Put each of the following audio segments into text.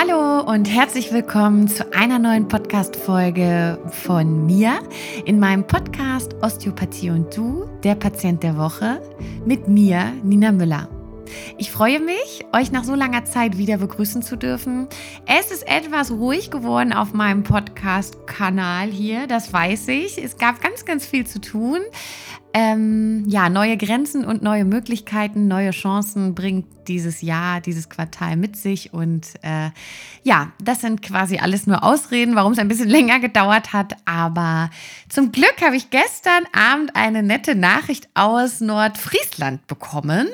Hallo und herzlich willkommen zu einer neuen Podcast-Folge von mir in meinem Podcast Osteopathie und Du, der Patient der Woche, mit mir, Nina Müller. Ich freue mich, euch nach so langer Zeit wieder begrüßen zu dürfen. Es ist etwas ruhig geworden auf meinem Podcast-Kanal hier, das weiß ich. Es gab ganz, ganz viel zu tun. Ähm, ja, neue Grenzen und neue Möglichkeiten, neue Chancen bringt dieses Jahr, dieses Quartal mit sich. Und äh, ja, das sind quasi alles nur Ausreden, warum es ein bisschen länger gedauert hat. Aber zum Glück habe ich gestern Abend eine nette Nachricht aus Nordfriesland bekommen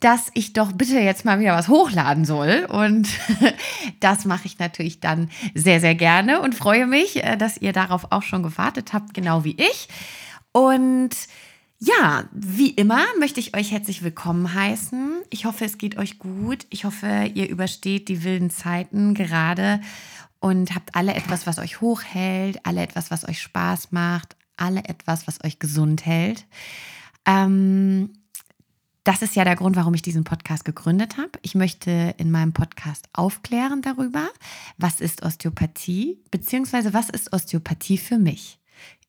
dass ich doch bitte jetzt mal wieder was hochladen soll. Und das mache ich natürlich dann sehr, sehr gerne und freue mich, äh, dass ihr darauf auch schon gewartet habt, genau wie ich. Und ja, wie immer möchte ich euch herzlich willkommen heißen. Ich hoffe, es geht euch gut. Ich hoffe, ihr übersteht die wilden Zeiten gerade und habt alle etwas, was euch hochhält, alle etwas, was euch Spaß macht, alle etwas, was euch gesund hält. Ähm, das ist ja der Grund, warum ich diesen Podcast gegründet habe. Ich möchte in meinem Podcast aufklären darüber, was ist Osteopathie, beziehungsweise was ist Osteopathie für mich.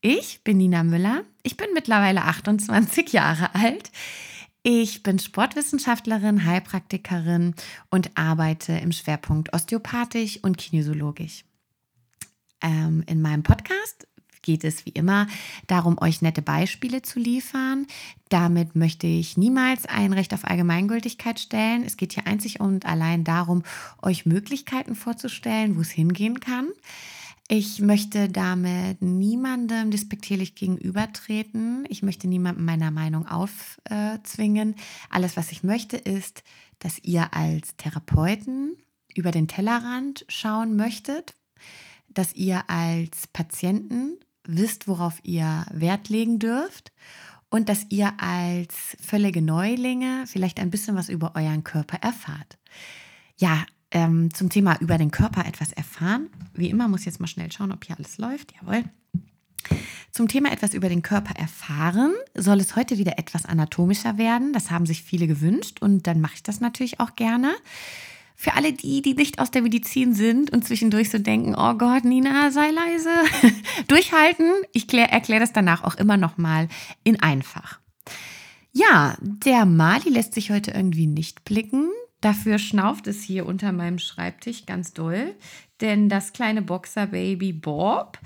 Ich bin Nina Müller. Ich bin mittlerweile 28 Jahre alt. Ich bin Sportwissenschaftlerin, Heilpraktikerin und arbeite im Schwerpunkt osteopathisch und kinesiologisch. Ähm, in meinem Podcast geht es wie immer darum, euch nette Beispiele zu liefern. Damit möchte ich niemals ein Recht auf Allgemeingültigkeit stellen. Es geht hier einzig und allein darum, euch Möglichkeiten vorzustellen, wo es hingehen kann. Ich möchte damit niemandem despektierlich gegenübertreten. Ich möchte niemandem meiner Meinung aufzwingen. Alles, was ich möchte, ist, dass ihr als Therapeuten über den Tellerrand schauen möchtet, dass ihr als Patienten wisst, worauf ihr Wert legen dürft und dass ihr als völlige Neulinge vielleicht ein bisschen was über euren Körper erfahrt. Ja, ähm, zum Thema über den Körper etwas erfahren. Wie immer muss ich jetzt mal schnell schauen, ob hier alles läuft. Jawohl. Zum Thema etwas über den Körper erfahren soll es heute wieder etwas anatomischer werden. Das haben sich viele gewünscht und dann mache ich das natürlich auch gerne. Für alle die, die nicht aus der Medizin sind und zwischendurch so denken, oh Gott, Nina, sei leise, durchhalten. Ich erkläre das danach auch immer noch mal in einfach. Ja, der Mali lässt sich heute irgendwie nicht blicken. Dafür schnauft es hier unter meinem Schreibtisch ganz doll, denn das kleine Boxerbaby Bob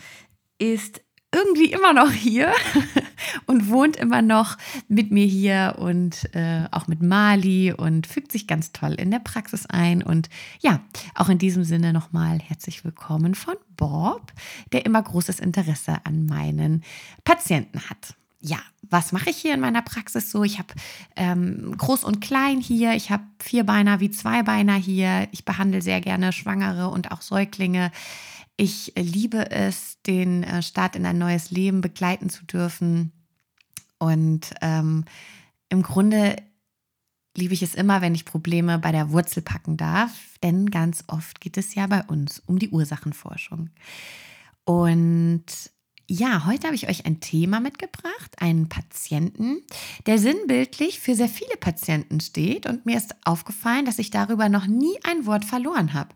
ist irgendwie immer noch hier und wohnt immer noch mit mir hier und äh, auch mit Mali und fügt sich ganz toll in der Praxis ein. Und ja, auch in diesem Sinne nochmal herzlich willkommen von Bob, der immer großes Interesse an meinen Patienten hat. Ja, was mache ich hier in meiner Praxis so? Ich habe ähm, Groß und Klein hier, ich habe Vierbeiner wie Zweibeiner hier, ich behandle sehr gerne Schwangere und auch Säuglinge. Ich liebe es, den äh, Start in ein neues Leben begleiten zu dürfen. Und ähm, im Grunde liebe ich es immer, wenn ich Probleme bei der Wurzel packen darf, denn ganz oft geht es ja bei uns um die Ursachenforschung. Und ja, heute habe ich euch ein Thema mitgebracht, einen Patienten, der sinnbildlich für sehr viele Patienten steht und mir ist aufgefallen, dass ich darüber noch nie ein Wort verloren habe.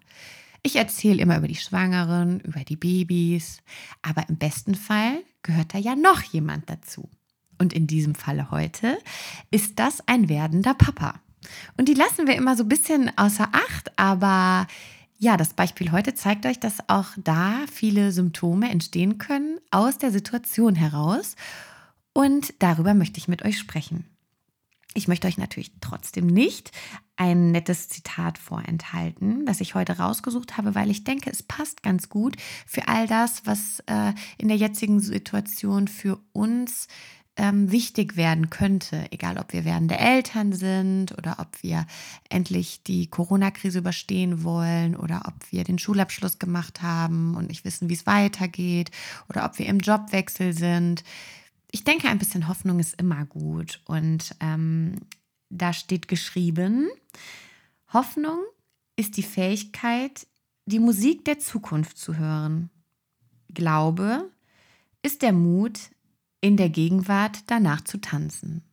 Ich erzähle immer über die Schwangeren, über die Babys, aber im besten Fall gehört da ja noch jemand dazu. Und in diesem Falle heute ist das ein werdender Papa. Und die lassen wir immer so ein bisschen außer Acht, aber ja, das Beispiel heute zeigt euch, dass auch da viele Symptome entstehen können aus der Situation heraus. Und darüber möchte ich mit euch sprechen. Ich möchte euch natürlich trotzdem nicht ein nettes Zitat vorenthalten, das ich heute rausgesucht habe, weil ich denke, es passt ganz gut für all das, was äh, in der jetzigen Situation für uns ähm, wichtig werden könnte, egal ob wir werdende Eltern sind oder ob wir endlich die Corona-Krise überstehen wollen oder ob wir den Schulabschluss gemacht haben und nicht wissen, wie es weitergeht oder ob wir im Jobwechsel sind ich denke, ein bisschen Hoffnung ist immer gut. Und ähm, da steht geschrieben, Hoffnung ist die Fähigkeit, die Musik der Zukunft zu hören. Glaube ist der Mut, in der Gegenwart danach zu tanzen.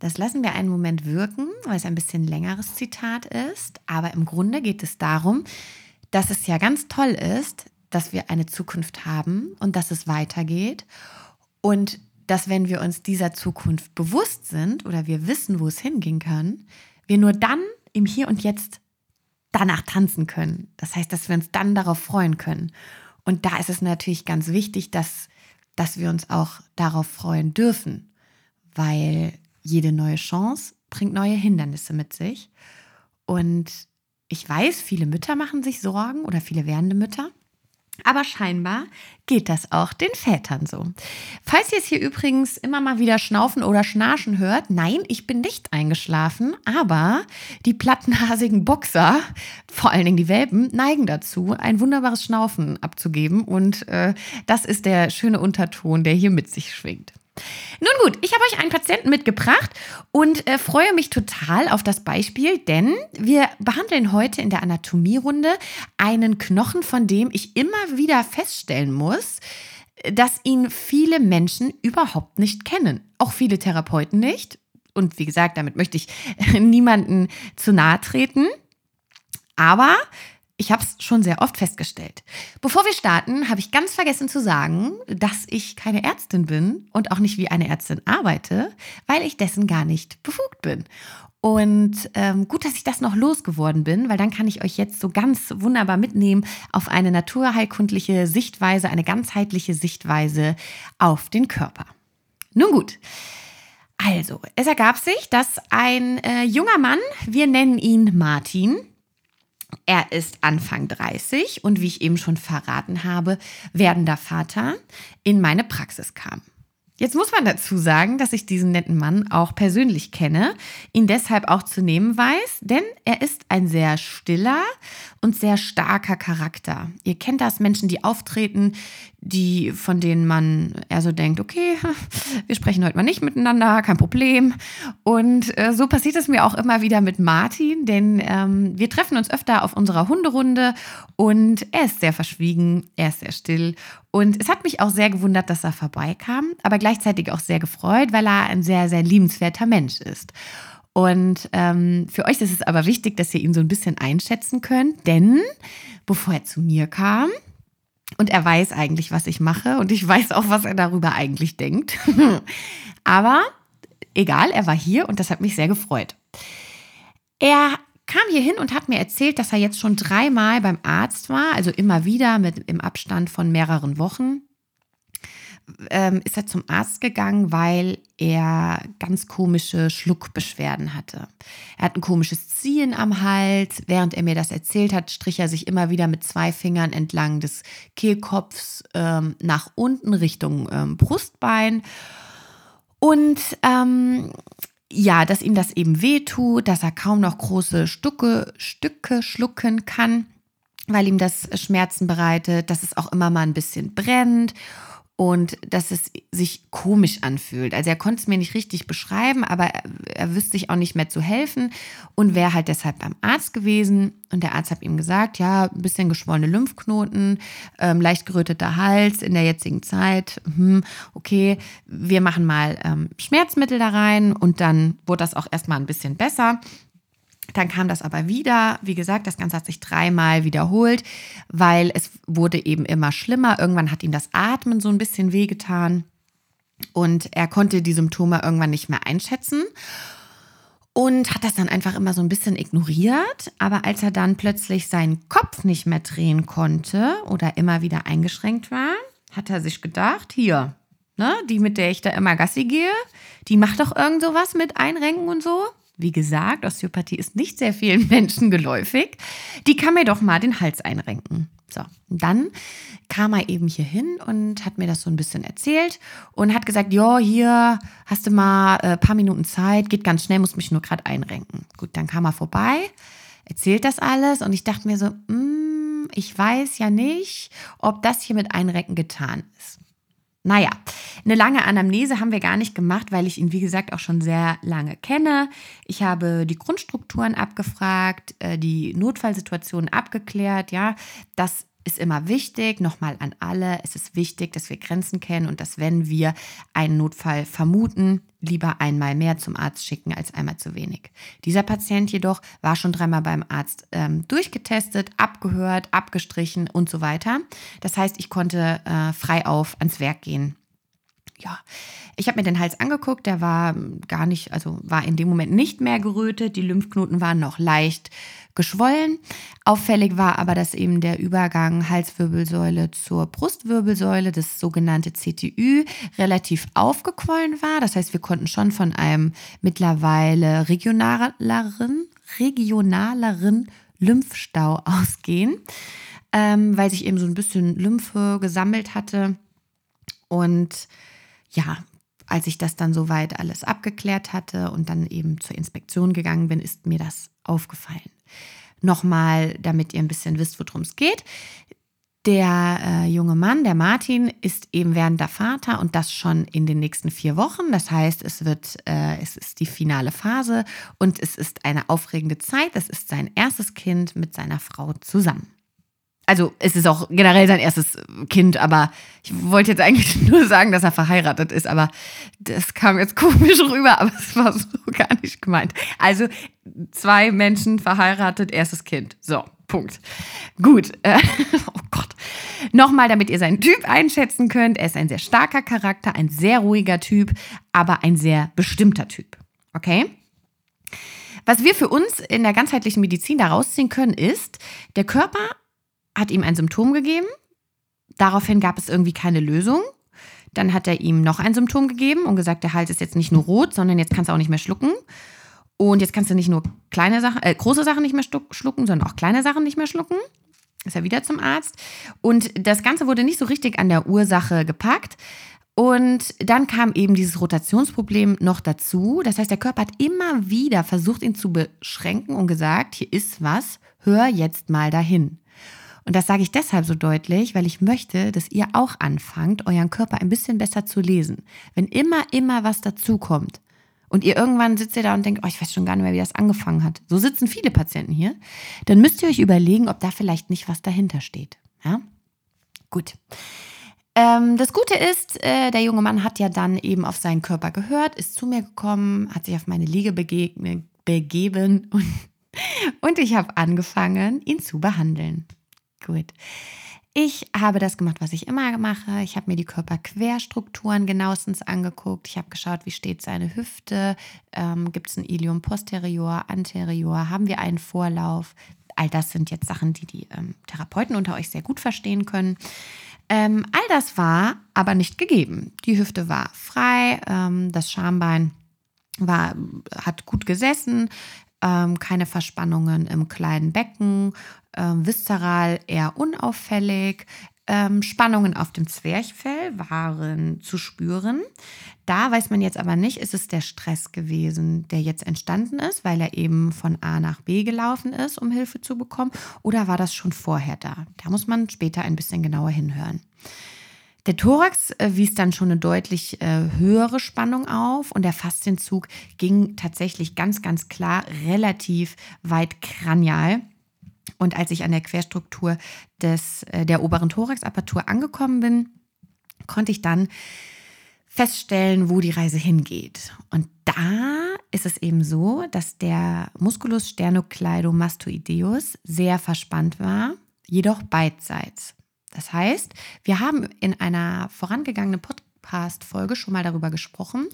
Das lassen wir einen Moment wirken, weil es ein bisschen längeres Zitat ist. Aber im Grunde geht es darum, dass es ja ganz toll ist, dass wir eine Zukunft haben und dass es weitergeht. Und dass wenn wir uns dieser Zukunft bewusst sind oder wir wissen, wo es hingehen kann, wir nur dann im Hier und Jetzt danach tanzen können. Das heißt, dass wir uns dann darauf freuen können. Und da ist es natürlich ganz wichtig, dass, dass wir uns auch darauf freuen dürfen, weil jede neue Chance bringt neue Hindernisse mit sich. Und ich weiß, viele Mütter machen sich Sorgen oder viele werdende Mütter. Aber scheinbar geht das auch den Vätern so. Falls ihr es hier übrigens immer mal wieder schnaufen oder schnarchen hört, nein, ich bin nicht eingeschlafen, aber die plattenhasigen Boxer, vor allen Dingen die Welpen, neigen dazu, ein wunderbares Schnaufen abzugeben und äh, das ist der schöne Unterton, der hier mit sich schwingt. Nun gut, ich habe euch einen Patienten mitgebracht und äh, freue mich total auf das Beispiel, denn wir behandeln heute in der Anatomierunde einen Knochen, von dem ich immer wieder feststellen muss, dass ihn viele Menschen überhaupt nicht kennen. Auch viele Therapeuten nicht. Und wie gesagt, damit möchte ich niemanden zu nahe treten. Aber ich habe es schon sehr oft festgestellt. Bevor wir starten, habe ich ganz vergessen zu sagen, dass ich keine Ärztin bin und auch nicht wie eine Ärztin arbeite, weil ich dessen gar nicht befugt bin. Und ähm, gut, dass ich das noch losgeworden bin, weil dann kann ich euch jetzt so ganz wunderbar mitnehmen auf eine naturheilkundliche Sichtweise, eine ganzheitliche Sichtweise auf den Körper. Nun gut. Also, es ergab sich, dass ein äh, junger Mann, wir nennen ihn Martin, er ist Anfang 30 und wie ich eben schon verraten habe, werdender Vater, in meine Praxis kam. Jetzt muss man dazu sagen, dass ich diesen netten Mann auch persönlich kenne, ihn deshalb auch zu nehmen weiß, denn er ist ein sehr stiller und sehr starker Charakter. Ihr kennt das, Menschen, die auftreten, die, von denen man eher so denkt, okay, wir sprechen heute mal nicht miteinander, kein Problem. Und äh, so passiert es mir auch immer wieder mit Martin, denn ähm, wir treffen uns öfter auf unserer Hunderunde und er ist sehr verschwiegen, er ist sehr still und es hat mich auch sehr gewundert, dass er vorbeikam, aber gleichzeitig auch sehr gefreut, weil er ein sehr, sehr liebenswerter Mensch ist. Und ähm, für euch ist es aber wichtig, dass ihr ihn so ein bisschen einschätzen könnt, denn bevor er zu mir kam, und er weiß eigentlich, was ich mache und ich weiß auch, was er darüber eigentlich denkt. aber egal, er war hier und das hat mich sehr gefreut. Er kam hier hin und hat mir erzählt, dass er jetzt schon dreimal beim Arzt war, also immer wieder mit im Abstand von mehreren Wochen. Ähm, ist er zum Arzt gegangen, weil er ganz komische Schluckbeschwerden hatte. Er hat ein komisches Ziehen am Hals. Während er mir das erzählt hat, strich er sich immer wieder mit zwei Fingern entlang des Kehlkopfs ähm, nach unten Richtung ähm, Brustbein. Und ähm, ja, dass ihm das eben wehtut, dass er kaum noch große Stücke, Stücke schlucken kann, weil ihm das Schmerzen bereitet, dass es auch immer mal ein bisschen brennt und dass es sich komisch anfühlt. Also er konnte es mir nicht richtig beschreiben, aber er, er wüsste sich auch nicht mehr zu helfen und wäre halt deshalb beim Arzt gewesen. Und der Arzt hat ihm gesagt, ja, ein bisschen geschwollene Lymphknoten, ähm, leicht geröteter Hals in der jetzigen Zeit. Hm, okay, wir machen mal ähm, Schmerzmittel da rein und dann wurde das auch erstmal ein bisschen besser. Dann kam das aber wieder. Wie gesagt, das Ganze hat sich dreimal wiederholt, weil es wurde eben immer schlimmer. Irgendwann hat ihm das Atmen so ein bisschen wehgetan und er konnte die Symptome irgendwann nicht mehr einschätzen und hat das dann einfach immer so ein bisschen ignoriert. Aber als er dann plötzlich seinen Kopf nicht mehr drehen konnte oder immer wieder eingeschränkt war, hat er sich gedacht, hier, ne, die mit der ich da immer Gassi gehe, die macht doch irgend sowas mit Einrenken und so. Wie gesagt, Osteopathie ist nicht sehr vielen Menschen geläufig. Die kann mir doch mal den Hals einrenken. So, dann kam er eben hier hin und hat mir das so ein bisschen erzählt und hat gesagt, ja, hier hast du mal ein äh, paar Minuten Zeit, geht ganz schnell, muss mich nur gerade einrenken. Gut, dann kam er vorbei, erzählt das alles und ich dachte mir so, mm, ich weiß ja nicht, ob das hier mit Einrenken getan ist. Naja, eine lange Anamnese haben wir gar nicht gemacht, weil ich ihn, wie gesagt, auch schon sehr lange kenne. Ich habe die Grundstrukturen abgefragt, äh, die Notfallsituationen abgeklärt, ja, dass ist immer wichtig, nochmal an alle, es ist wichtig, dass wir Grenzen kennen und dass wenn wir einen Notfall vermuten, lieber einmal mehr zum Arzt schicken als einmal zu wenig. Dieser Patient jedoch war schon dreimal beim Arzt ähm, durchgetestet, abgehört, abgestrichen und so weiter. Das heißt, ich konnte äh, frei auf ans Werk gehen ja, ich habe mir den Hals angeguckt, der war gar nicht, also war in dem Moment nicht mehr gerötet, die Lymphknoten waren noch leicht geschwollen. Auffällig war aber, dass eben der Übergang Halswirbelsäule zur Brustwirbelsäule, das sogenannte CTÜ, relativ aufgequollen war. Das heißt, wir konnten schon von einem mittlerweile regionaleren, regionaleren Lymphstau ausgehen, ähm, weil sich eben so ein bisschen Lymphe gesammelt hatte. Und ja, als ich das dann soweit alles abgeklärt hatte und dann eben zur Inspektion gegangen bin, ist mir das aufgefallen. Nochmal, damit ihr ein bisschen wisst, worum es geht. Der äh, junge Mann, der Martin, ist eben während der Vater und das schon in den nächsten vier Wochen. Das heißt, es wird, äh, es ist die finale Phase und es ist eine aufregende Zeit. Es ist sein erstes Kind mit seiner Frau zusammen also es ist auch generell sein erstes Kind, aber ich wollte jetzt eigentlich nur sagen, dass er verheiratet ist, aber das kam jetzt komisch rüber, aber es war so gar nicht gemeint. Also zwei Menschen verheiratet, erstes Kind. So, Punkt. Gut. Äh, oh Gott. Nochmal, damit ihr seinen Typ einschätzen könnt. Er ist ein sehr starker Charakter, ein sehr ruhiger Typ, aber ein sehr bestimmter Typ. Okay? Was wir für uns in der ganzheitlichen Medizin daraus ziehen können, ist, der Körper hat ihm ein Symptom gegeben. Daraufhin gab es irgendwie keine Lösung. Dann hat er ihm noch ein Symptom gegeben und gesagt, der Hals ist jetzt nicht nur rot, sondern jetzt kannst du auch nicht mehr schlucken. Und jetzt kannst du nicht nur kleine Sachen, äh, große Sachen nicht mehr schlucken, sondern auch kleine Sachen nicht mehr schlucken. Ist er wieder zum Arzt. Und das Ganze wurde nicht so richtig an der Ursache gepackt. Und dann kam eben dieses Rotationsproblem noch dazu. Das heißt, der Körper hat immer wieder versucht, ihn zu beschränken und gesagt, hier ist was, hör jetzt mal dahin. Und das sage ich deshalb so deutlich, weil ich möchte, dass ihr auch anfangt, euren Körper ein bisschen besser zu lesen. Wenn immer, immer was dazukommt und ihr irgendwann sitzt ihr da und denkt, oh, ich weiß schon gar nicht mehr, wie das angefangen hat. So sitzen viele Patienten hier. Dann müsst ihr euch überlegen, ob da vielleicht nicht was dahinter steht. Ja? Gut. Ähm, das Gute ist, äh, der junge Mann hat ja dann eben auf seinen Körper gehört, ist zu mir gekommen, hat sich auf meine Liege begeben und, und ich habe angefangen, ihn zu behandeln. Gut. Ich habe das gemacht, was ich immer mache. Ich habe mir die Körperquerstrukturen genauestens angeguckt. Ich habe geschaut, wie steht seine Hüfte. Ähm, Gibt es ein Ilium posterior, anterior? Haben wir einen Vorlauf? All das sind jetzt Sachen, die die ähm, Therapeuten unter euch sehr gut verstehen können. Ähm, all das war aber nicht gegeben. Die Hüfte war frei, ähm, das Schambein war, hat gut gesessen, ähm, keine Verspannungen im kleinen Becken, ähm, viszeral eher unauffällig. Ähm, Spannungen auf dem Zwerchfell waren zu spüren. Da weiß man jetzt aber nicht, ist es der Stress gewesen, der jetzt entstanden ist, weil er eben von A nach B gelaufen ist, um Hilfe zu bekommen, oder war das schon vorher da? Da muss man später ein bisschen genauer hinhören. Der Thorax äh, wies dann schon eine deutlich äh, höhere Spannung auf und der Faszienzug ging tatsächlich ganz, ganz klar relativ weit kranial. Und als ich an der Querstruktur des, äh, der oberen Thoraxapertur angekommen bin, konnte ich dann feststellen, wo die Reise hingeht. Und da ist es eben so, dass der Musculus sternocleidomastoideus sehr verspannt war, jedoch beidseits. Das heißt, wir haben in einer vorangegangenen Podcast-Folge schon mal darüber gesprochen.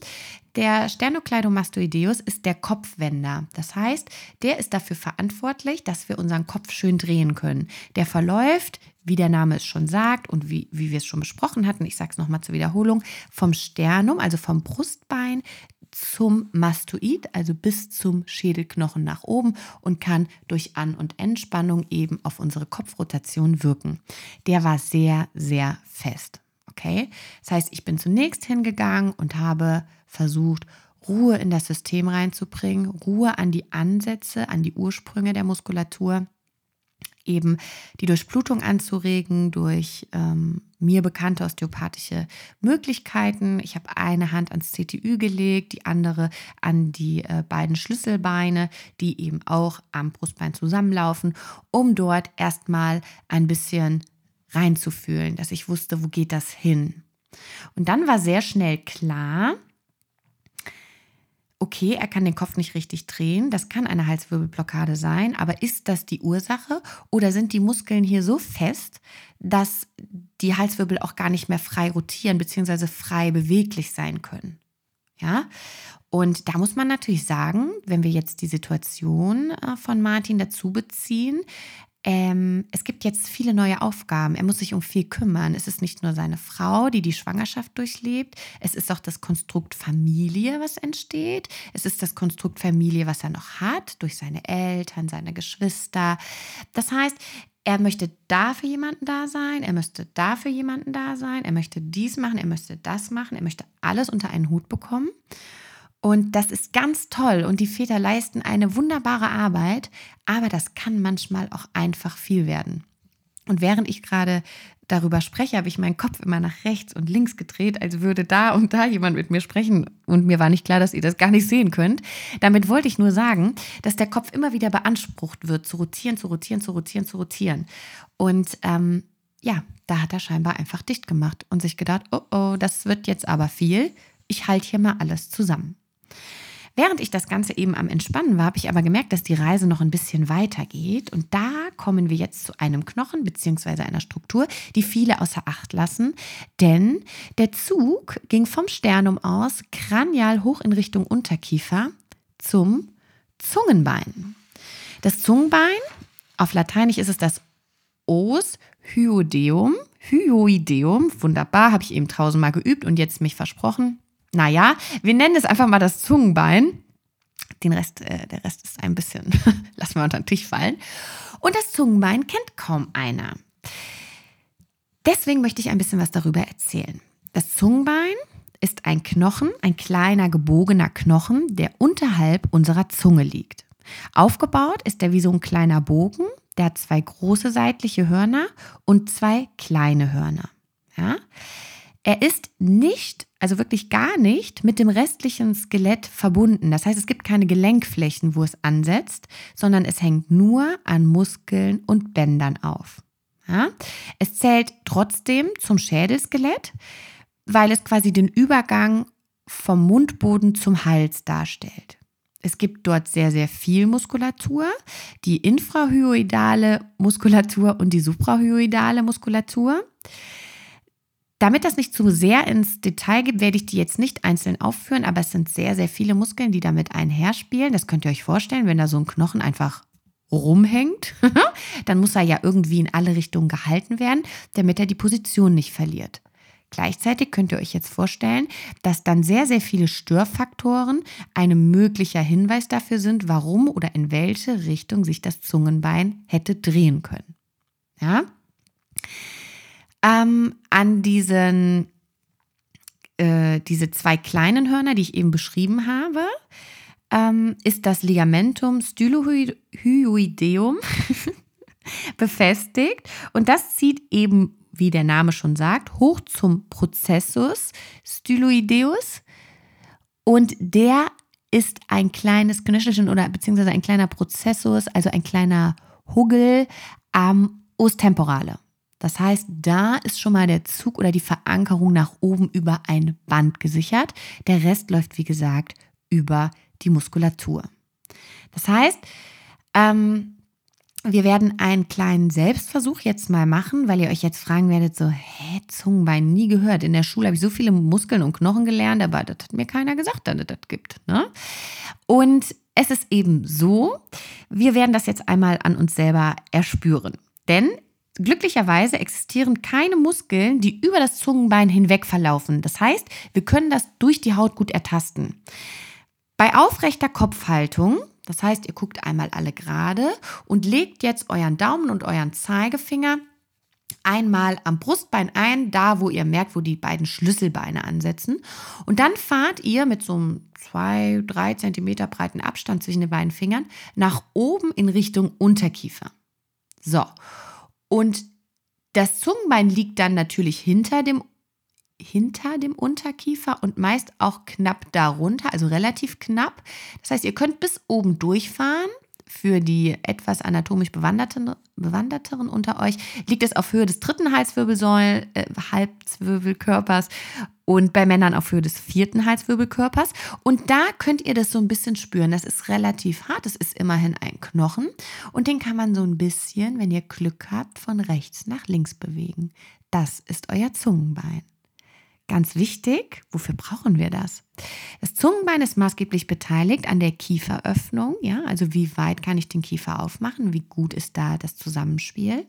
Der Sternocleidomastoideus ist der Kopfwender. Das heißt, der ist dafür verantwortlich, dass wir unseren Kopf schön drehen können. Der verläuft, wie der Name es schon sagt und wie, wie wir es schon besprochen hatten, ich sage es nochmal zur Wiederholung, vom Sternum, also vom Brustbein zum Mastoid, also bis zum Schädelknochen nach oben und kann durch An- und Entspannung eben auf unsere Kopfrotation wirken. Der war sehr, sehr fest. Okay? Das heißt, ich bin zunächst hingegangen und habe versucht, Ruhe in das System reinzubringen, Ruhe an die Ansätze, an die Ursprünge der Muskulatur eben die Durchblutung anzuregen durch ähm, mir bekannte osteopathische Möglichkeiten. Ich habe eine Hand ans CTÜ gelegt, die andere an die äh, beiden Schlüsselbeine, die eben auch am Brustbein zusammenlaufen, um dort erstmal ein bisschen reinzufühlen, dass ich wusste, wo geht das hin. Und dann war sehr schnell klar, okay, er kann den Kopf nicht richtig drehen, das kann eine Halswirbelblockade sein, aber ist das die Ursache oder sind die Muskeln hier so fest, dass die Halswirbel auch gar nicht mehr frei rotieren bzw. frei beweglich sein können? Ja, und da muss man natürlich sagen, wenn wir jetzt die Situation äh, von Martin dazu beziehen, ähm, es gibt jetzt viele neue Aufgaben. Er muss sich um viel kümmern. Es ist nicht nur seine Frau, die die Schwangerschaft durchlebt. Es ist auch das Konstrukt Familie, was entsteht. Es ist das Konstrukt Familie, was er noch hat, durch seine Eltern, seine Geschwister. Das heißt, er möchte da für jemanden da sein, er möchte da für jemanden da sein, er möchte dies machen, er möchte das machen, er möchte alles unter einen Hut bekommen. Und das ist ganz toll und die Väter leisten eine wunderbare Arbeit, aber das kann manchmal auch einfach viel werden. Und während ich gerade darüber spreche, habe ich meinen Kopf immer nach rechts und links gedreht, als würde da und da jemand mit mir sprechen. Und mir war nicht klar, dass ihr das gar nicht sehen könnt. Damit wollte ich nur sagen, dass der Kopf immer wieder beansprucht wird, zu rotieren, zu rotieren, zu rotieren, zu rotieren. Und ähm, ja, da hat er scheinbar einfach dicht gemacht und sich gedacht, oh oh, das wird jetzt aber viel. Ich halte hier mal alles zusammen. Während ich das Ganze eben am Entspannen war, habe ich aber gemerkt, dass die Reise noch ein bisschen weiter geht. Und da kommen wir jetzt zu einem Knochen bzw. einer Struktur, die viele außer Acht lassen. Denn der Zug ging vom Sternum aus kranial hoch in Richtung Unterkiefer zum Zungenbein. Das Zungenbein, auf Lateinisch ist es das Os hyoideum. Hyoideum, wunderbar, habe ich eben tausendmal geübt und jetzt mich versprochen naja, wir nennen es einfach mal das Zungenbein. Den Rest, äh, der Rest ist ein bisschen, lassen wir unter den Tisch fallen. Und das Zungenbein kennt kaum einer. Deswegen möchte ich ein bisschen was darüber erzählen. Das Zungenbein ist ein Knochen, ein kleiner gebogener Knochen, der unterhalb unserer Zunge liegt. Aufgebaut ist er wie so ein kleiner Bogen, der hat zwei große seitliche Hörner und zwei kleine Hörner. Ja? Er ist nicht, also wirklich gar nicht mit dem restlichen Skelett verbunden. Das heißt, es gibt keine Gelenkflächen, wo es ansetzt, sondern es hängt nur an Muskeln und Bändern auf. Ja? Es zählt trotzdem zum Schädelskelett, weil es quasi den Übergang vom Mundboden zum Hals darstellt. Es gibt dort sehr, sehr viel Muskulatur, die infrahyoidale Muskulatur und die suprahyoidale Muskulatur. Damit das nicht zu sehr ins Detail geht, werde ich die jetzt nicht einzeln aufführen, aber es sind sehr, sehr viele Muskeln, die damit einherspielen. Das könnt ihr euch vorstellen, wenn da so ein Knochen einfach rumhängt, dann muss er ja irgendwie in alle Richtungen gehalten werden, damit er die Position nicht verliert. Gleichzeitig könnt ihr euch jetzt vorstellen, dass dann sehr, sehr viele Störfaktoren ein möglicher Hinweis dafür sind, warum oder in welche Richtung sich das Zungenbein hätte drehen können. Ja? Ähm, an diesen, äh, diese zwei kleinen Hörner, die ich eben beschrieben habe, ähm, ist das Ligamentum stylohyoideum befestigt und das zieht eben, wie der Name schon sagt, hoch zum Prozessus styloideus und der ist ein kleines Knöchelchen oder beziehungsweise ein kleiner Prozessus, also ein kleiner Huggel am Os temporale. Das heißt, da ist schon mal der Zug oder die Verankerung nach oben über ein Band gesichert. Der Rest läuft, wie gesagt, über die Muskulatur. Das heißt, ähm, wir werden einen kleinen Selbstversuch jetzt mal machen, weil ihr euch jetzt fragen werdet, so, hä, Zungenbein, nie gehört. In der Schule habe ich so viele Muskeln und Knochen gelernt, aber das hat mir keiner gesagt, dass es das gibt. Ne? Und es ist eben so, wir werden das jetzt einmal an uns selber erspüren. Denn Glücklicherweise existieren keine Muskeln, die über das Zungenbein hinweg verlaufen. Das heißt, wir können das durch die Haut gut ertasten. Bei aufrechter Kopfhaltung, das heißt, ihr guckt einmal alle gerade und legt jetzt euren Daumen und euren Zeigefinger einmal am Brustbein ein, da wo ihr merkt, wo die beiden Schlüsselbeine ansetzen. Und dann fahrt ihr mit so einem 2-3 cm breiten Abstand zwischen den beiden Fingern nach oben in Richtung Unterkiefer. So. Und das Zungenbein liegt dann natürlich hinter dem, hinter dem Unterkiefer und meist auch knapp darunter, also relativ knapp. Das heißt, ihr könnt bis oben durchfahren, Für die etwas anatomisch bewanderten, bewanderteren unter euch liegt es auf Höhe des dritten Halswirbelsäul, äh, Halswirbelkörpers und bei Männern auf Höhe des vierten Halswirbelkörpers. Und da könnt ihr das so ein bisschen spüren. Das ist relativ hart. Das ist immerhin ein Knochen. Und den kann man so ein bisschen, wenn ihr Glück habt, von rechts nach links bewegen. Das ist euer Zungenbein. Ganz wichtig, wofür brauchen wir das? Das Zungenbein ist maßgeblich beteiligt an der Kieferöffnung, ja, also wie weit kann ich den Kiefer aufmachen, wie gut ist da das Zusammenspiel.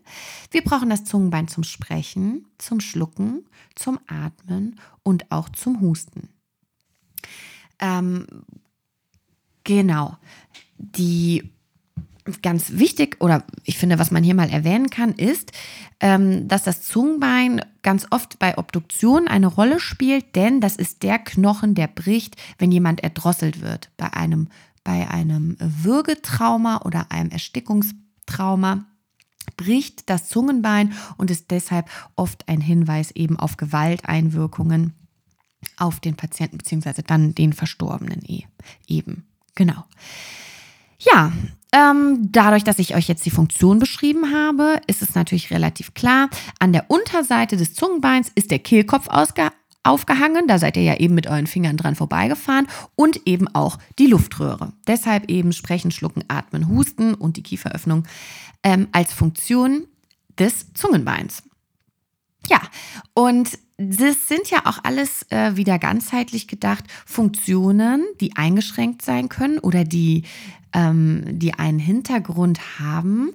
Wir brauchen das Zungenbein zum Sprechen, zum Schlucken, zum Atmen und auch zum Husten. Ähm, genau. Die ganz wichtig oder ich finde, was man hier mal erwähnen kann, ist, ähm, dass das Zungenbein ganz oft bei Obduktion eine Rolle spielt, denn das ist der Knochen, der bricht, wenn jemand erdrosselt wird. Bei einem, bei einem Würgetrauma oder einem Erstickungstrauma bricht das Zungenbein und ist deshalb oft ein Hinweis eben auf Gewalteinwirkungen auf den Patienten beziehungsweise dann den Verstorbenen eh, eben. Genau. Ja, ähm, dadurch, dass ich euch jetzt die Funktion beschrieben habe, ist es natürlich relativ klar. An der Unterseite des Zungenbeins ist der Kehlkopf aufgehangen. Da seid ihr ja eben mit euren Fingern dran vorbeigefahren. Und eben auch die Luftröhre. Deshalb eben Sprechen, Schlucken, Atmen, Husten und die Kieferöffnung ähm, als Funktion des Zungenbeins. Ja, und das sind ja auch alles äh, wieder ganzheitlich gedacht Funktionen, die eingeschränkt sein können oder die, ähm, die einen Hintergrund haben,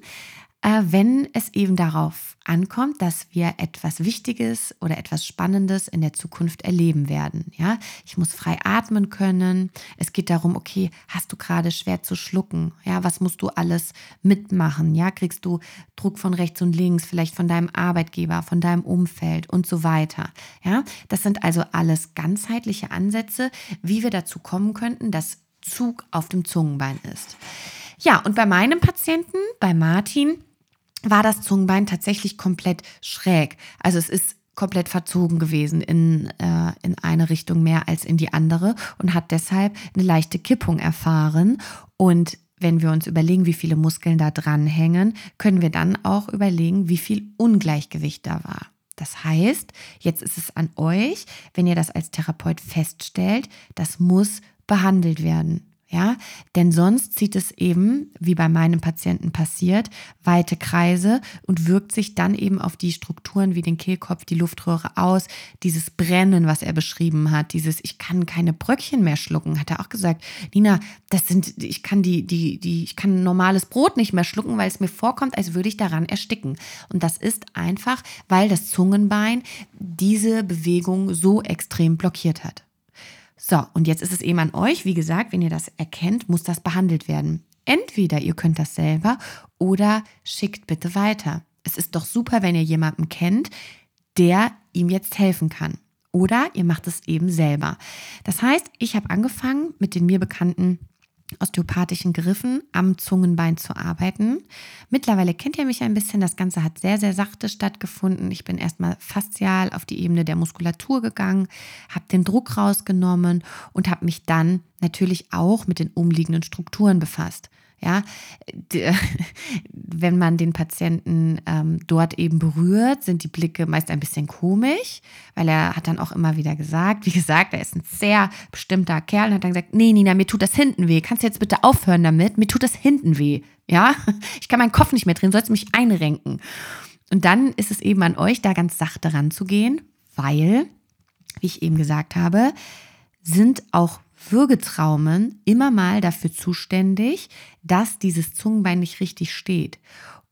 äh, wenn es eben darauf ankommt, dass wir etwas Wichtiges oder etwas Spannendes in der Zukunft erleben werden. Ja, ich muss frei atmen können. Es geht darum, okay, hast du gerade schwer zu schlucken? Ja, was musst du alles mitmachen? Ja, kriegst du Druck von rechts und links, vielleicht von deinem Arbeitgeber, von deinem Umfeld und so weiter. Ja, das sind also alles ganzheitliche Ansätze, wie wir dazu kommen könnten, dass Zug auf dem Zungenbein ist. Ja, und bei meinem Patienten, bei Martin, war das Zungenbein tatsächlich komplett schräg. Also es ist komplett verzogen gewesen in, äh, in eine Richtung mehr als in die andere und hat deshalb eine leichte Kippung erfahren. Und wenn wir uns überlegen, wie viele Muskeln da dranhängen, können wir dann auch überlegen, wie viel Ungleichgewicht da war. Das heißt, jetzt ist es an euch, wenn ihr das als Therapeut feststellt, das muss behandelt werden. Ja, denn sonst zieht es eben, wie bei meinem Patienten passiert, weite Kreise und wirkt sich dann eben auf die Strukturen wie den Kehlkopf, die Luftröhre aus. Dieses Brennen, was er beschrieben hat, dieses ich kann keine Bröckchen mehr schlucken, hat er auch gesagt. Nina, das sind, ich kann die, die, die, ich kann normales Brot nicht mehr schlucken, weil es mir vorkommt, als würde ich daran ersticken. Und das ist einfach, weil das Zungenbein diese Bewegung so extrem blockiert hat. So, und jetzt ist es eben an euch. Wie gesagt, wenn ihr das erkennt, muss das behandelt werden. Entweder ihr könnt das selber oder schickt bitte weiter. Es ist doch super, wenn ihr jemanden kennt, der ihm jetzt helfen kann. Oder ihr macht es eben selber. Das heißt, ich habe angefangen mit den mir bekannten osteopathischen Griffen am Zungenbein zu arbeiten. Mittlerweile kennt ihr mich ein bisschen. Das Ganze hat sehr, sehr sachte stattgefunden. Ich bin erstmal faszial auf die Ebene der Muskulatur gegangen, habe den Druck rausgenommen und habe mich dann natürlich auch mit den umliegenden Strukturen befasst. Ja, wenn man den Patienten ähm, dort eben berührt, sind die Blicke meist ein bisschen komisch, weil er hat dann auch immer wieder gesagt, wie gesagt, er ist ein sehr bestimmter Kerl und hat dann gesagt, nee, Nina, mir tut das hinten weh. Kannst du jetzt bitte aufhören damit? Mir tut das hinten weh. Ja, ich kann meinen Kopf nicht mehr drehen, sollst mich einrenken. Und dann ist es eben an euch, da ganz sachte ranzugehen, weil, wie ich eben gesagt habe, sind auch Würgetraumen immer mal dafür zuständig, dass dieses Zungenbein nicht richtig steht.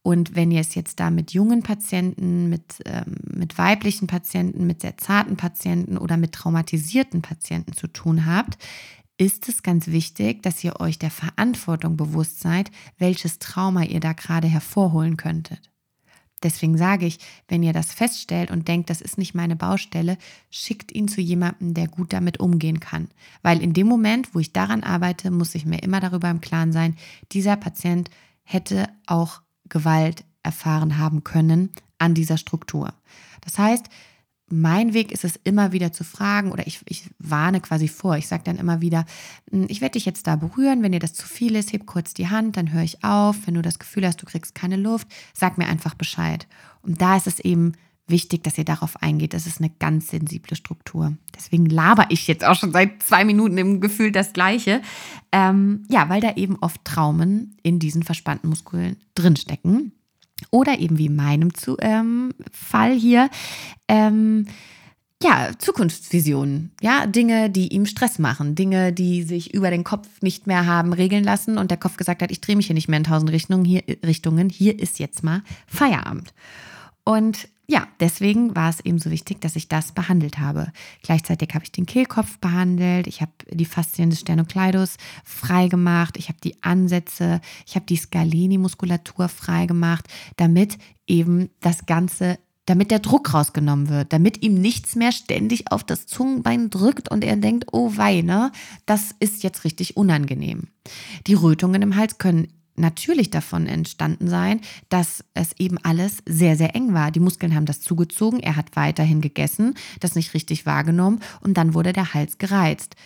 Und wenn ihr es jetzt da mit jungen Patienten, mit, ähm, mit weiblichen Patienten, mit sehr zarten Patienten oder mit traumatisierten Patienten zu tun habt, ist es ganz wichtig, dass ihr euch der Verantwortung bewusst seid, welches Trauma ihr da gerade hervorholen könntet. Deswegen sage ich, wenn ihr das feststellt und denkt, das ist nicht meine Baustelle, schickt ihn zu jemandem, der gut damit umgehen kann. Weil in dem Moment, wo ich daran arbeite, muss ich mir immer darüber im Klaren sein, dieser Patient hätte auch Gewalt erfahren haben können an dieser Struktur. Das heißt, mein Weg ist es immer wieder zu fragen oder ich, ich warne quasi vor. Ich sage dann immer wieder, hm, ich werde dich jetzt da berühren. Wenn dir das zu viel ist, heb kurz die Hand, dann höre ich auf. Wenn du das Gefühl hast, du kriegst keine Luft, sag mir einfach Bescheid. Und da ist es eben wichtig, dass ihr darauf eingeht. Das ist eine ganz sensible Struktur. Deswegen laber ich jetzt auch schon seit zwei Minuten im Gefühl das Gleiche. Ähm, ja, weil da eben oft Traumen in diesen verspannten Muskeln drinstecken. Oder eben wie in meinem zu, ähm, Fall hier, ähm, ja, Zukunftsvisionen, ja, Dinge, die ihm Stress machen, Dinge, die sich über den Kopf nicht mehr haben regeln lassen und der Kopf gesagt hat, ich drehe mich hier nicht mehr in tausend Richtungen, hier, Richtungen, hier ist jetzt mal Feierabend. Und ja, deswegen war es eben so wichtig, dass ich das behandelt habe. Gleichzeitig habe ich den Kehlkopf behandelt, ich habe die Faszien des Sternokleidos freigemacht, ich habe die Ansätze, ich habe die Scaleni-Muskulatur freigemacht, damit eben das Ganze damit der Druck rausgenommen wird, damit ihm nichts mehr ständig auf das Zungenbein drückt und er denkt, oh wei, ne, das ist jetzt richtig unangenehm. Die Rötungen im Hals können natürlich davon entstanden sein, dass es eben alles sehr, sehr eng war. Die Muskeln haben das zugezogen, er hat weiterhin gegessen, das nicht richtig wahrgenommen und dann wurde der Hals gereizt.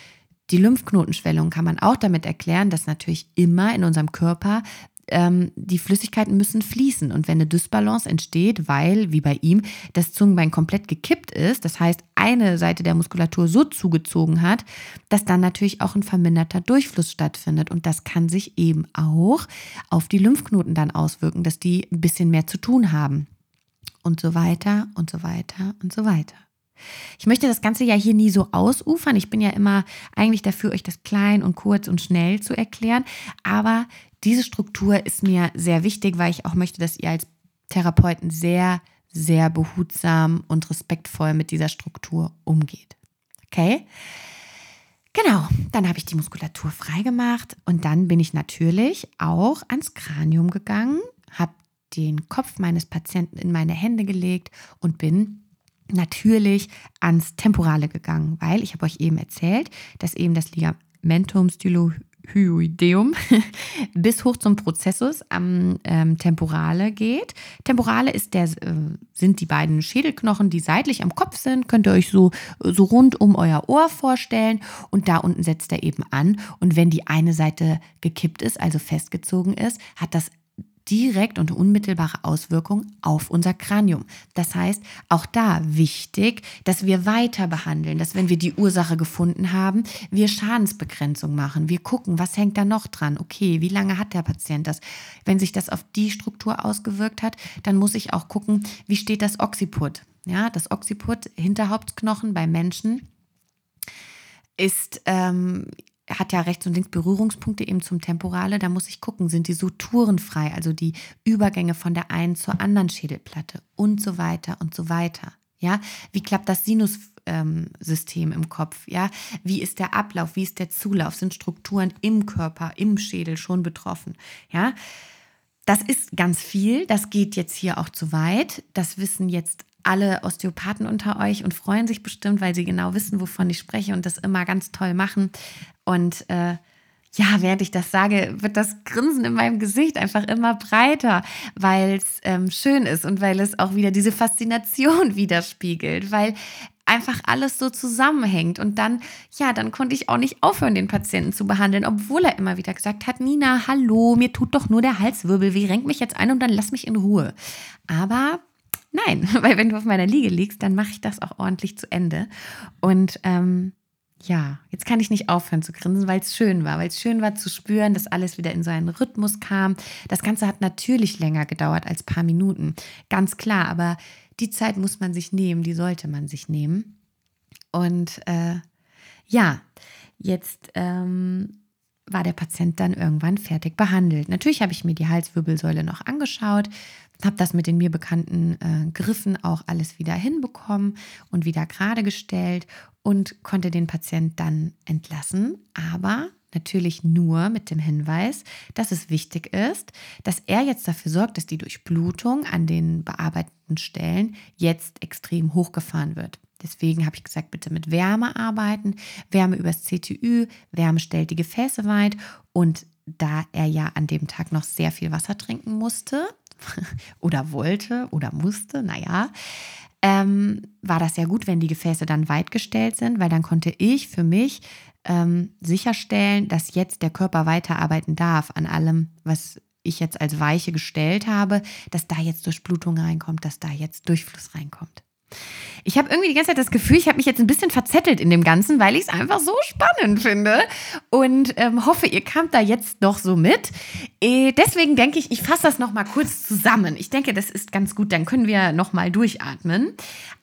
Die Lymphknotenschwellung kann man auch damit erklären, dass natürlich immer in unserem Körper ähm, die Flüssigkeiten müssen fließen. Und wenn eine Dysbalance entsteht, weil, wie bei ihm, das Zungenbein komplett gekippt ist, das heißt, eine Seite der Muskulatur so zugezogen hat, dass dann natürlich auch ein verminderter Durchfluss stattfindet. Und das kann sich eben auch auf die Lymphknoten dann auswirken, dass die ein bisschen mehr zu tun haben. Und so weiter und so weiter und so weiter. Ich möchte das Ganze ja hier nie so ausufern. Ich bin ja immer eigentlich dafür, euch das klein und kurz und schnell zu erklären. Aber diese Struktur ist mir sehr wichtig, weil ich auch möchte, dass ihr als Therapeuten sehr, sehr behutsam und respektvoll mit dieser Struktur umgeht. Okay? Genau, dann habe ich die Muskulatur freigemacht und dann bin ich natürlich auch ans Kranium gegangen, habe den Kopf meines Patienten in meine Hände gelegt und bin natürlich ans Temporale gegangen, weil ich habe euch eben erzählt, dass eben das Ligamentum stylohyoideum Hyoideum bis hoch zum Prozessus am ähm, Temporale geht. Temporale ist der, äh, sind die beiden Schädelknochen, die seitlich am Kopf sind. Könnt ihr euch so, so rund um euer Ohr vorstellen. Und da unten setzt er eben an. Und wenn die eine Seite gekippt ist, also festgezogen ist, hat das direkt und unmittelbare Auswirkung auf unser Kranium. Das heißt, auch da wichtig, dass wir weiter behandeln, dass wenn wir die Ursache gefunden haben, wir Schadensbegrenzung machen. Wir gucken, was hängt da noch dran? Okay, wie lange hat der Patient das? Wenn sich das auf die Struktur ausgewirkt hat, dann muss ich auch gucken, wie steht das Occiput? Ja, das Occiput, Hinterhauptknochen bei Menschen, ist ähm, hat ja rechts und links Berührungspunkte eben zum Temporale. Da muss ich gucken, sind die Suturen frei, also die Übergänge von der einen zur anderen Schädelplatte und so weiter und so weiter. Ja, wie klappt das Sinussystem ähm, im Kopf? Ja, wie ist der Ablauf? Wie ist der Zulauf? Sind Strukturen im Körper, im Schädel schon betroffen? Ja, das ist ganz viel. Das geht jetzt hier auch zu weit. Das wissen jetzt alle Osteopathen unter euch und freuen sich bestimmt, weil sie genau wissen, wovon ich spreche und das immer ganz toll machen. Und äh, ja, während ich das sage, wird das Grinsen in meinem Gesicht einfach immer breiter, weil es ähm, schön ist und weil es auch wieder diese Faszination widerspiegelt, weil einfach alles so zusammenhängt. Und dann, ja, dann konnte ich auch nicht aufhören, den Patienten zu behandeln, obwohl er immer wieder gesagt hat, Nina, hallo, mir tut doch nur der Halswirbel weh, renk mich jetzt ein und dann lass mich in Ruhe. Aber nein, weil wenn du auf meiner Liege liegst, dann mache ich das auch ordentlich zu Ende. Und ähm, ja, jetzt kann ich nicht aufhören zu grinsen, weil es schön war, weil es schön war zu spüren, dass alles wieder in so einen Rhythmus kam. Das Ganze hat natürlich länger gedauert als ein paar Minuten, ganz klar, aber die Zeit muss man sich nehmen, die sollte man sich nehmen. Und äh, ja, jetzt ähm, war der Patient dann irgendwann fertig behandelt. Natürlich habe ich mir die Halswirbelsäule noch angeschaut, habe das mit den mir bekannten äh, Griffen auch alles wieder hinbekommen und wieder gerade gestellt und konnte den Patient dann entlassen, aber natürlich nur mit dem Hinweis, dass es wichtig ist, dass er jetzt dafür sorgt, dass die Durchblutung an den bearbeiteten Stellen jetzt extrem hochgefahren wird. Deswegen habe ich gesagt, bitte mit Wärme arbeiten. Wärme übers CTÜ, Wärme stellt die Gefäße weit und da er ja an dem Tag noch sehr viel Wasser trinken musste oder wollte oder musste, naja, ähm, war das ja gut, wenn die Gefäße dann weit gestellt sind, weil dann konnte ich für mich ähm, sicherstellen, dass jetzt der Körper weiterarbeiten darf an allem, was ich jetzt als Weiche gestellt habe, dass da jetzt Durchblutung reinkommt, dass da jetzt Durchfluss reinkommt. Ich habe irgendwie die ganze Zeit das Gefühl, ich habe mich jetzt ein bisschen verzettelt in dem Ganzen, weil ich es einfach so spannend finde und ähm, hoffe, ihr kamt da jetzt noch so mit. Äh, deswegen denke ich, ich fasse das noch mal kurz zusammen. Ich denke, das ist ganz gut, dann können wir noch mal durchatmen.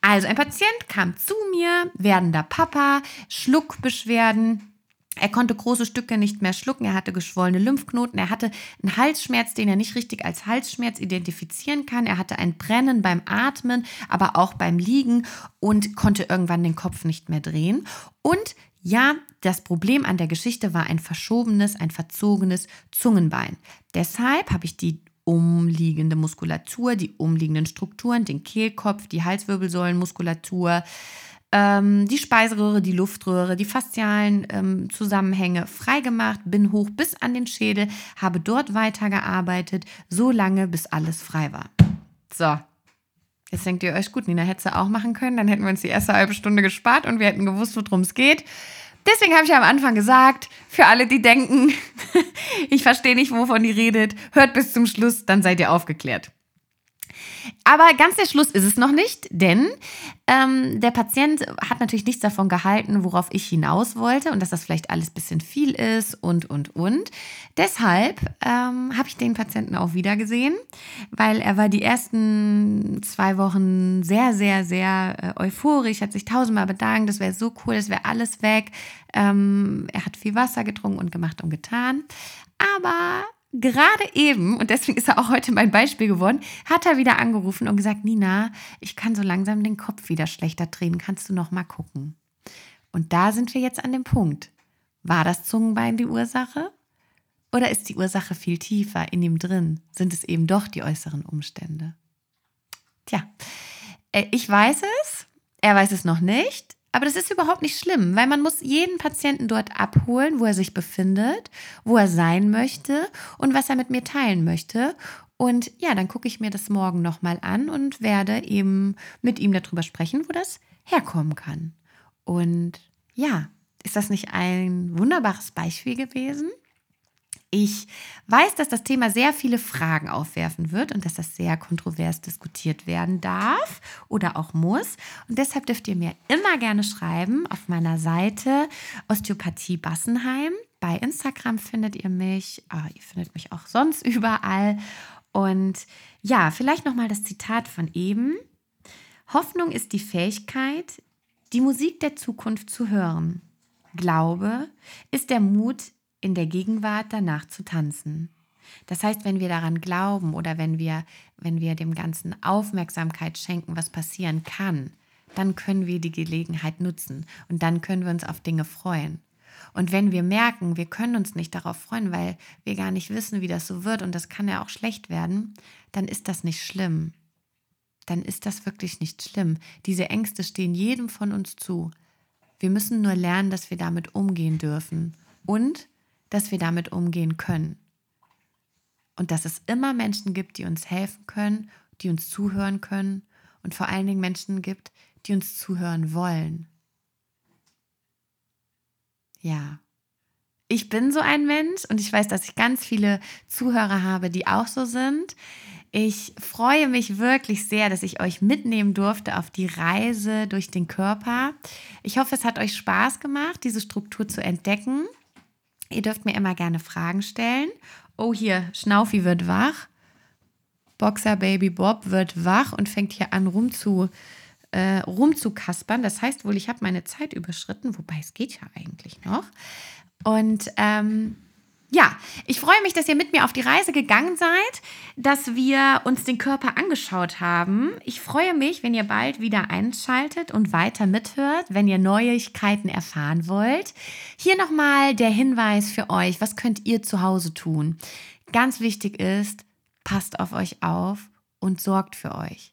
Also ein Patient kam zu mir, werdender Papa, Schluckbeschwerden, er konnte große Stücke nicht mehr schlucken, er hatte geschwollene Lymphknoten, er hatte einen Halsschmerz, den er nicht richtig als Halsschmerz identifizieren kann. Er hatte ein Brennen beim Atmen, aber auch beim Liegen und konnte irgendwann den Kopf nicht mehr drehen. Und ja, das Problem an der Geschichte war ein verschobenes, ein verzogenes Zungenbein. Deshalb habe ich die umliegende Muskulatur, die umliegenden Strukturen, den Kehlkopf, die Halswirbelsäulenmuskulatur, ähm, die Speiseröhre, die Luftröhre, die faszialen ähm, Zusammenhänge freigemacht, bin hoch bis an den Schädel, habe dort weitergearbeitet, so lange, bis alles frei war. So. Jetzt denkt ihr euch, gut, Nina hätte sie auch machen können, dann hätten wir uns die erste halbe Stunde gespart und wir hätten gewusst, worum es geht. Deswegen habe ich am Anfang gesagt, für alle, die denken, ich verstehe nicht, wovon ihr redet, hört bis zum Schluss, dann seid ihr aufgeklärt. Aber ganz der Schluss ist es noch nicht, denn ähm, der Patient hat natürlich nichts davon gehalten, worauf ich hinaus wollte und dass das vielleicht alles ein bisschen viel ist und, und, und. Deshalb ähm, habe ich den Patienten auch wieder gesehen, weil er war die ersten zwei Wochen sehr, sehr, sehr äh, euphorisch, hat sich tausendmal bedankt, das wäre so cool, das wäre alles weg. Ähm, er hat viel Wasser getrunken und gemacht und getan. Aber gerade eben, und deswegen ist er auch heute mein Beispiel geworden, hat er wieder angerufen und gesagt, Nina, ich kann so langsam den Kopf wieder schlechter drehen, kannst du noch mal gucken? Und da sind wir jetzt an dem Punkt. War das Zungenbein die Ursache? Oder ist die Ursache viel tiefer in ihm drin? Sind es eben doch die äußeren Umstände? Tja, äh, ich weiß es, er weiß es noch nicht. Aber das ist überhaupt nicht schlimm, weil man muss jeden Patienten dort abholen, wo er sich befindet, wo er sein möchte und was er mit mir teilen möchte. Und ja, dann gucke ich mir das morgen nochmal an und werde eben mit ihm darüber sprechen, wo das herkommen kann. Und ja, ist das nicht ein wunderbares Beispiel gewesen? Ich weiß, dass das Thema sehr viele Fragen aufwerfen wird und dass das sehr kontrovers diskutiert werden darf oder auch muss. Und deshalb dürft ihr mir immer gerne schreiben auf meiner Seite Osteopathie Bassenheim. Bei Instagram findet ihr mich, ah, ihr findet mich auch sonst überall. Und ja, vielleicht nochmal das Zitat von eben. Hoffnung ist die Fähigkeit, die Musik der Zukunft zu hören. Glaube ist der Mut, in der Gegenwart danach zu tanzen. Das heißt, wenn wir daran glauben oder wenn wir, wenn wir dem Ganzen Aufmerksamkeit schenken, was passieren kann, dann können wir die Gelegenheit nutzen und dann können wir uns auf Dinge freuen. Und wenn wir merken, wir können uns nicht darauf freuen, weil wir gar nicht wissen, wie das so wird und das kann ja auch schlecht werden, dann ist das nicht schlimm. Dann ist das wirklich nicht schlimm. Diese Ängste stehen jedem von uns zu. Wir müssen nur lernen, dass wir damit umgehen dürfen und dass wir damit umgehen können. Und dass es immer Menschen gibt, die uns helfen können, die uns zuhören können und vor allen Dingen Menschen gibt, die uns zuhören wollen. Ja, ich bin so ein Mensch und ich weiß, dass ich ganz viele Zuhörer habe, die auch so sind. Ich freue mich wirklich sehr, dass ich euch mitnehmen durfte auf die Reise durch den Körper. Ich hoffe, es hat euch Spaß gemacht, diese Struktur zu entdecken. Ihr dürft mir immer gerne Fragen stellen. Oh, hier, Schnaufi wird wach. Boxer Baby Bob wird wach und fängt hier an rum zu, äh, rumzukaspern. Das heißt wohl, ich habe meine Zeit überschritten, wobei es geht ja eigentlich noch. Und ähm, ja, ich freue mich, dass ihr mit mir auf die Reise gegangen seid, dass wir uns den Körper angeschaut haben. Ich freue mich, wenn ihr bald wieder einschaltet und weiter mithört, wenn ihr Neuigkeiten erfahren wollt. Hier nochmal der Hinweis für euch, was könnt ihr zu Hause tun? Ganz wichtig ist, passt auf euch auf und sorgt für euch.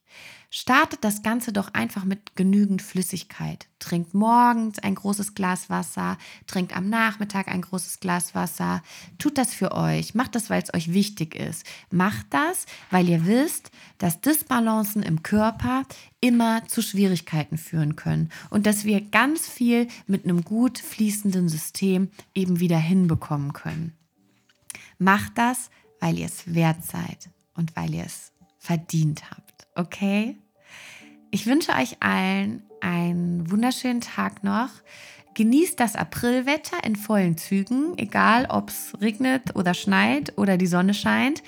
Startet das Ganze doch einfach mit genügend Flüssigkeit. Trinkt morgens ein großes Glas Wasser, trinkt am Nachmittag ein großes Glas Wasser. Tut das für euch. Macht das, weil es euch wichtig ist. Macht das, weil ihr wisst, dass Disbalancen im Körper immer zu Schwierigkeiten führen können und dass wir ganz viel mit einem gut fließenden System eben wieder hinbekommen können. Macht das, weil ihr es wert seid und weil ihr es verdient habt. Okay? Ich wünsche euch allen einen wunderschönen Tag noch. Genießt das Aprilwetter in vollen Zügen, egal ob es regnet oder schneit oder die Sonne scheint.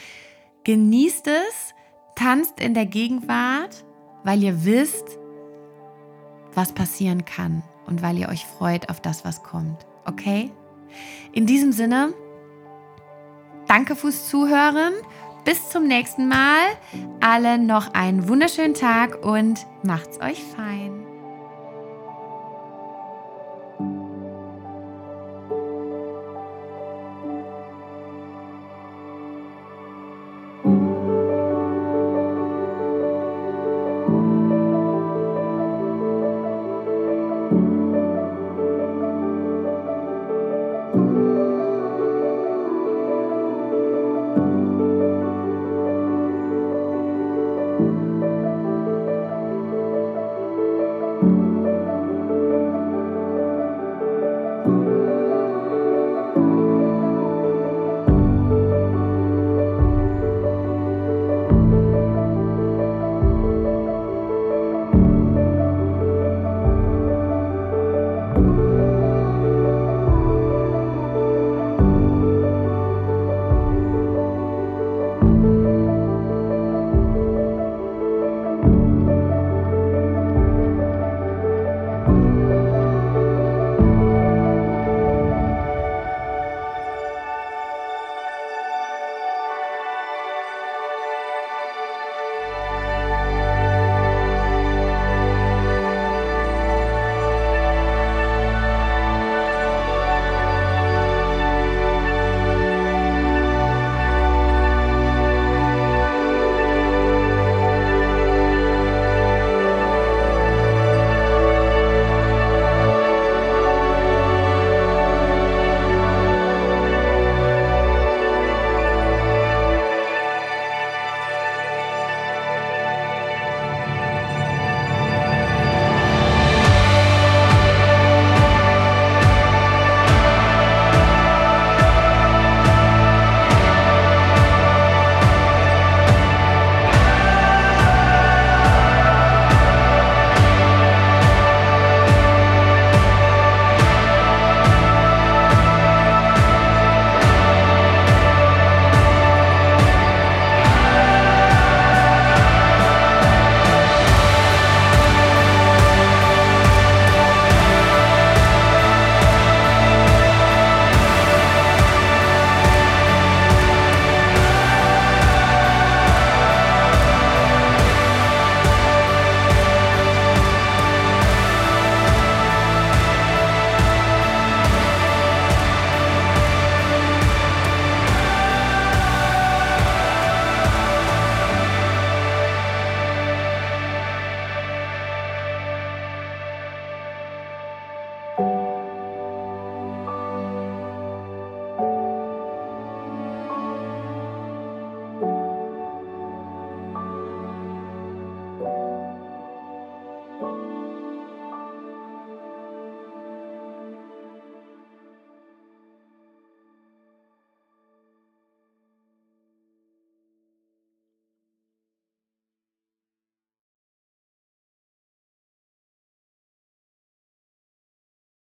Genießt es, tanzt in der Gegenwart, weil ihr wisst, was passieren kann und weil ihr euch freut auf das, was kommt. Okay? In diesem Sinne, danke fürs Zuhören bis zum nächsten Mal. Allen noch einen wunderschönen Tag und macht's euch fein.